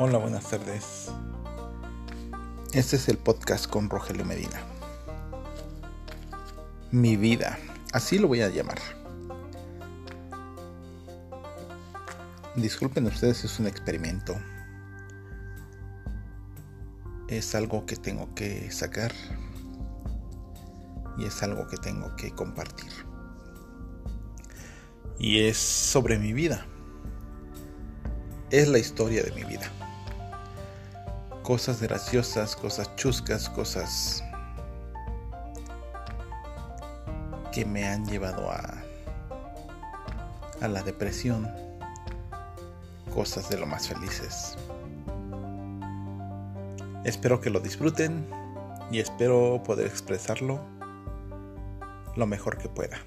Hola, buenas tardes. Este es el podcast con Rogelio Medina. Mi vida, así lo voy a llamar. Disculpen ustedes, es un experimento. Es algo que tengo que sacar y es algo que tengo que compartir. Y es sobre mi vida. Es la historia de mi vida cosas graciosas, cosas chuscas, cosas que me han llevado a, a la depresión, cosas de lo más felices. Espero que lo disfruten y espero poder expresarlo lo mejor que pueda.